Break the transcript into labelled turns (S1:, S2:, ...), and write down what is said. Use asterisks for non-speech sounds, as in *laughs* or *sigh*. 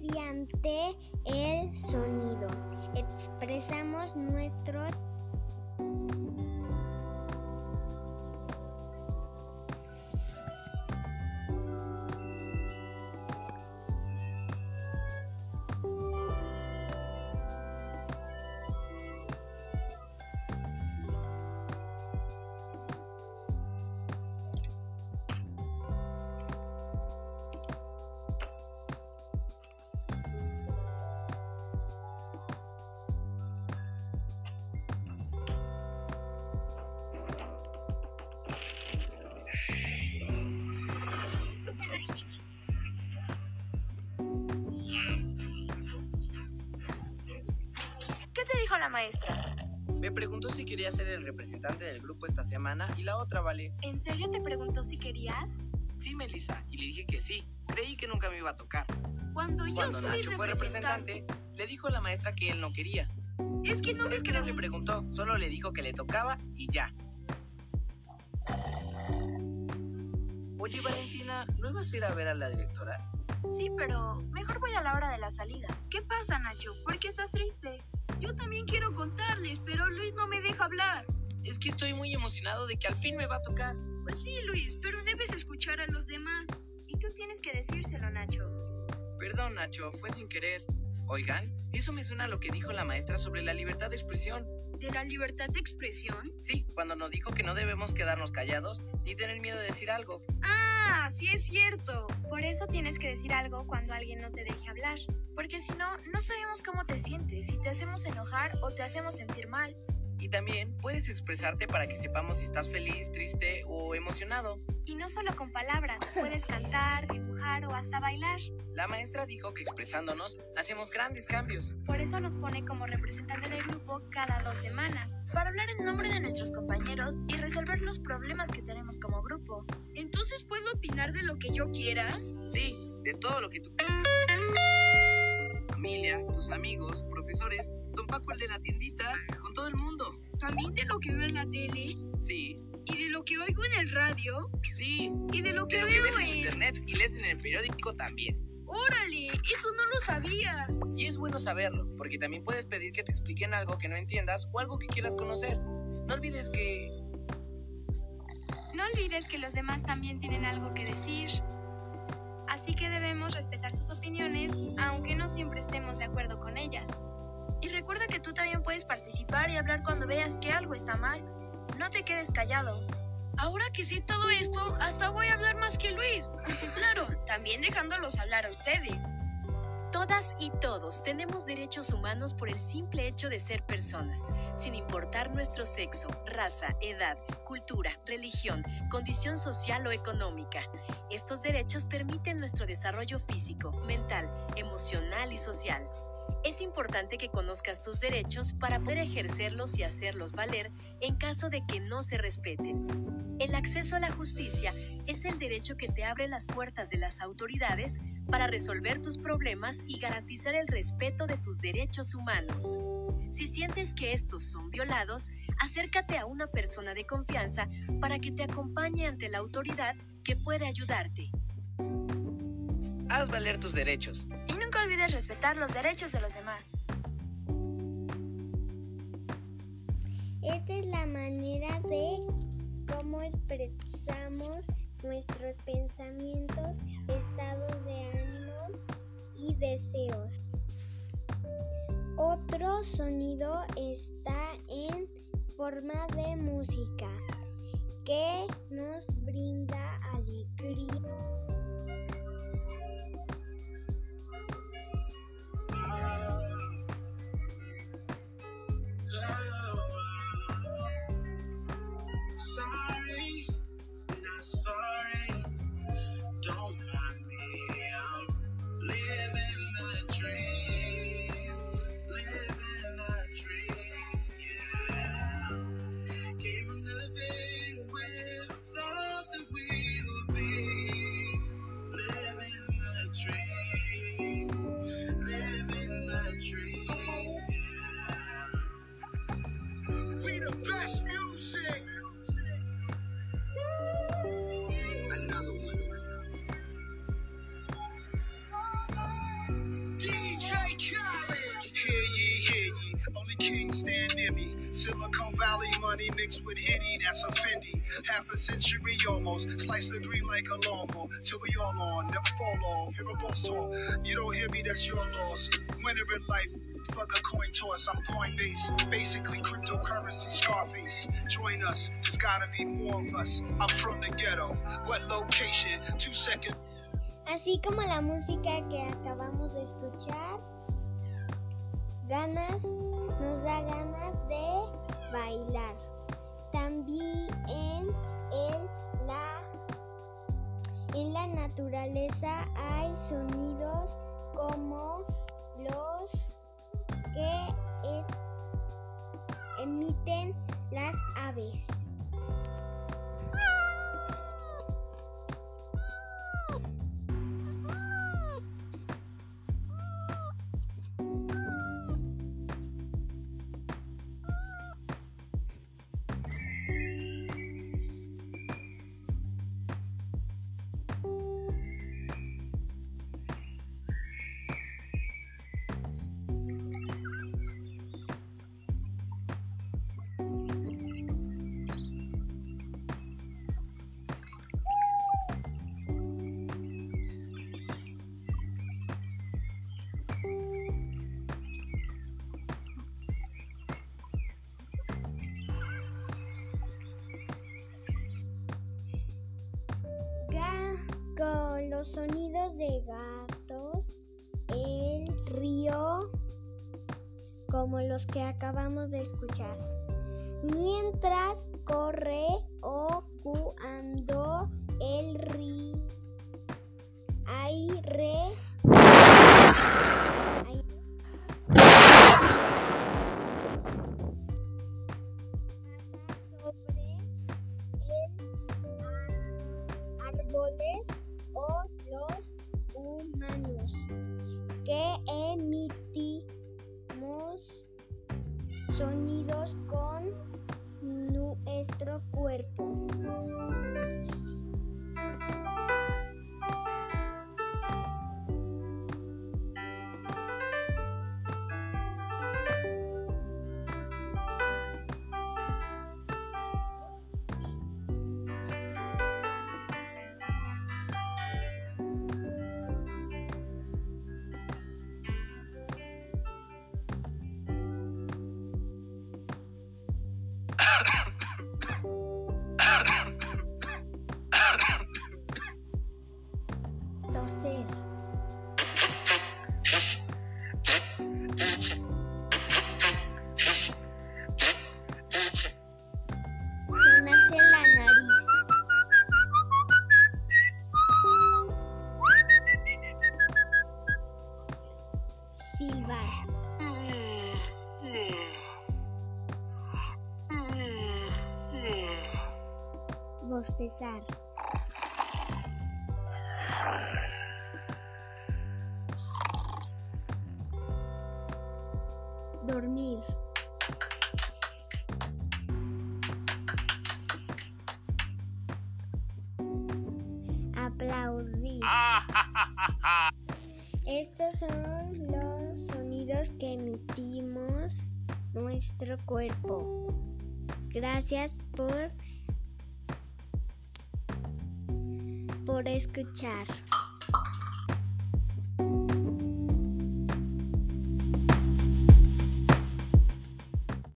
S1: mediante el sonido. Expresamos nuestros
S2: la maestra?
S3: Me preguntó si quería ser el representante del grupo esta semana y la otra, vale.
S2: ¿En serio te preguntó si querías?
S3: Sí, Melissa, y le dije que sí. Creí que nunca me iba a tocar.
S2: Cuando yo
S3: Cuando
S2: fui
S3: Nacho fue representante, le dijo a la maestra que él no quería.
S2: Es que no
S3: Es que no le
S2: preguntó.
S3: preguntó, solo le dijo que le tocaba y ya. Oye, Valentina, ¿no ibas a ir a ver a la directora?
S2: Sí, pero mejor voy a la hora de la salida. ¿Qué pasa, Nacho? ¿Por qué estás triste? Yo también quiero contarles, pero Luis no me deja hablar.
S3: Es que estoy muy emocionado de que al fin me va a tocar.
S2: Pues sí, Luis, pero debes escuchar a los demás. Y tú tienes que decírselo, Nacho.
S3: Perdón, Nacho, fue sin querer. Oigan, eso me suena a lo que dijo la maestra sobre la libertad de expresión.
S2: ¿De la libertad de expresión?
S3: Sí, cuando nos dijo que no debemos quedarnos callados ni tener miedo de decir algo.
S2: Ah, sí es cierto. Por eso tienes que decir algo cuando alguien no te deje hablar. Porque si no, no sabemos cómo te sientes, si te hacemos enojar o te hacemos sentir mal.
S3: Y también puedes expresarte para que sepamos si estás feliz, triste o emocionado.
S2: Y no solo con palabras, puedes cantar, dibujar o hasta bailar.
S3: La maestra dijo que expresándonos hacemos grandes cambios.
S2: Por eso nos pone como representante del grupo cada dos semanas, para hablar en nombre de nuestros compañeros y resolver los problemas que tenemos como grupo. Entonces, ¿puedo opinar de lo que yo quiera?
S3: Sí, de todo lo que tú... Familia, tus amigos, profesores, don Paco el de la tiendita, con todo el mundo.
S2: También de lo que veo en la tele,
S3: Sí,
S2: y de lo que oigo en el radio,
S3: sí,
S2: y de lo que
S3: de lo que
S2: veo
S3: ves en
S2: en...
S3: internet y lees en el periódico también.
S2: ¡Órale! Eso no lo sabía.
S3: Y es bueno saberlo, porque también puedes pedir que te expliquen algo que no entiendas o algo que quieras conocer. No olvides que...
S2: No olvides que los demás también tienen algo que decir. Así que debemos respetar sus opiniones, aunque no siempre estemos de acuerdo con ellas. Y recuerda que tú también puedes participar y hablar cuando veas que algo está mal. No te quedes callado. Ahora que sé todo esto, hasta voy a hablar más que Luis. claro, también dejándolos hablar a ustedes.
S4: Todas y todos tenemos derechos humanos por el simple hecho de ser personas, sin importar nuestro sexo, raza, edad, cultura, religión, condición social o económica. Estos derechos permiten nuestro desarrollo físico, mental, emocional y social. Es importante que conozcas tus derechos para poder ejercerlos y hacerlos valer en caso de que no se respeten. El acceso a la justicia es el derecho que te abre las puertas de las autoridades para resolver tus problemas y garantizar el respeto de tus derechos humanos. Si sientes que estos son violados, acércate a una persona de confianza para que te acompañe ante la autoridad que puede ayudarte.
S3: Haz valer tus derechos.
S2: Y nunca olvides respetar los derechos de los demás.
S1: Esta es la manera de cómo expresamos nuestros pensamientos, estados de ánimo y deseos. Otro sonido está en forma de música que nos brinda alegría.
S5: We the best music. Valley money mixed with Henny, that's a Fendi. Half a century almost, slice the green like a lawnmower. Till we all on, never fall off. Hear a boss talk, you don't hear me, that's your loss. Winner in life, fuck a coin toss, I'm Coinbase. Basically cryptocurrency, Scarface. Join us, there's gotta be more of us. I'm from the ghetto. What location? Two seconds.
S1: Así como la música que acabamos de escuchar, ganas, nos da ganas de bailar. También en la, en la naturaleza hay sonidos como los que e- emiten las aves. Con los sonidos de gatos, el río, como los que acabamos de escuchar. Mientras corre o cuando el río aire ai- emitimos sonidos con nuestro cuerpo. Dormir. Aplaudir. *laughs* Estos son los sonidos que emitimos nuestro cuerpo. Gracias por por escuchar.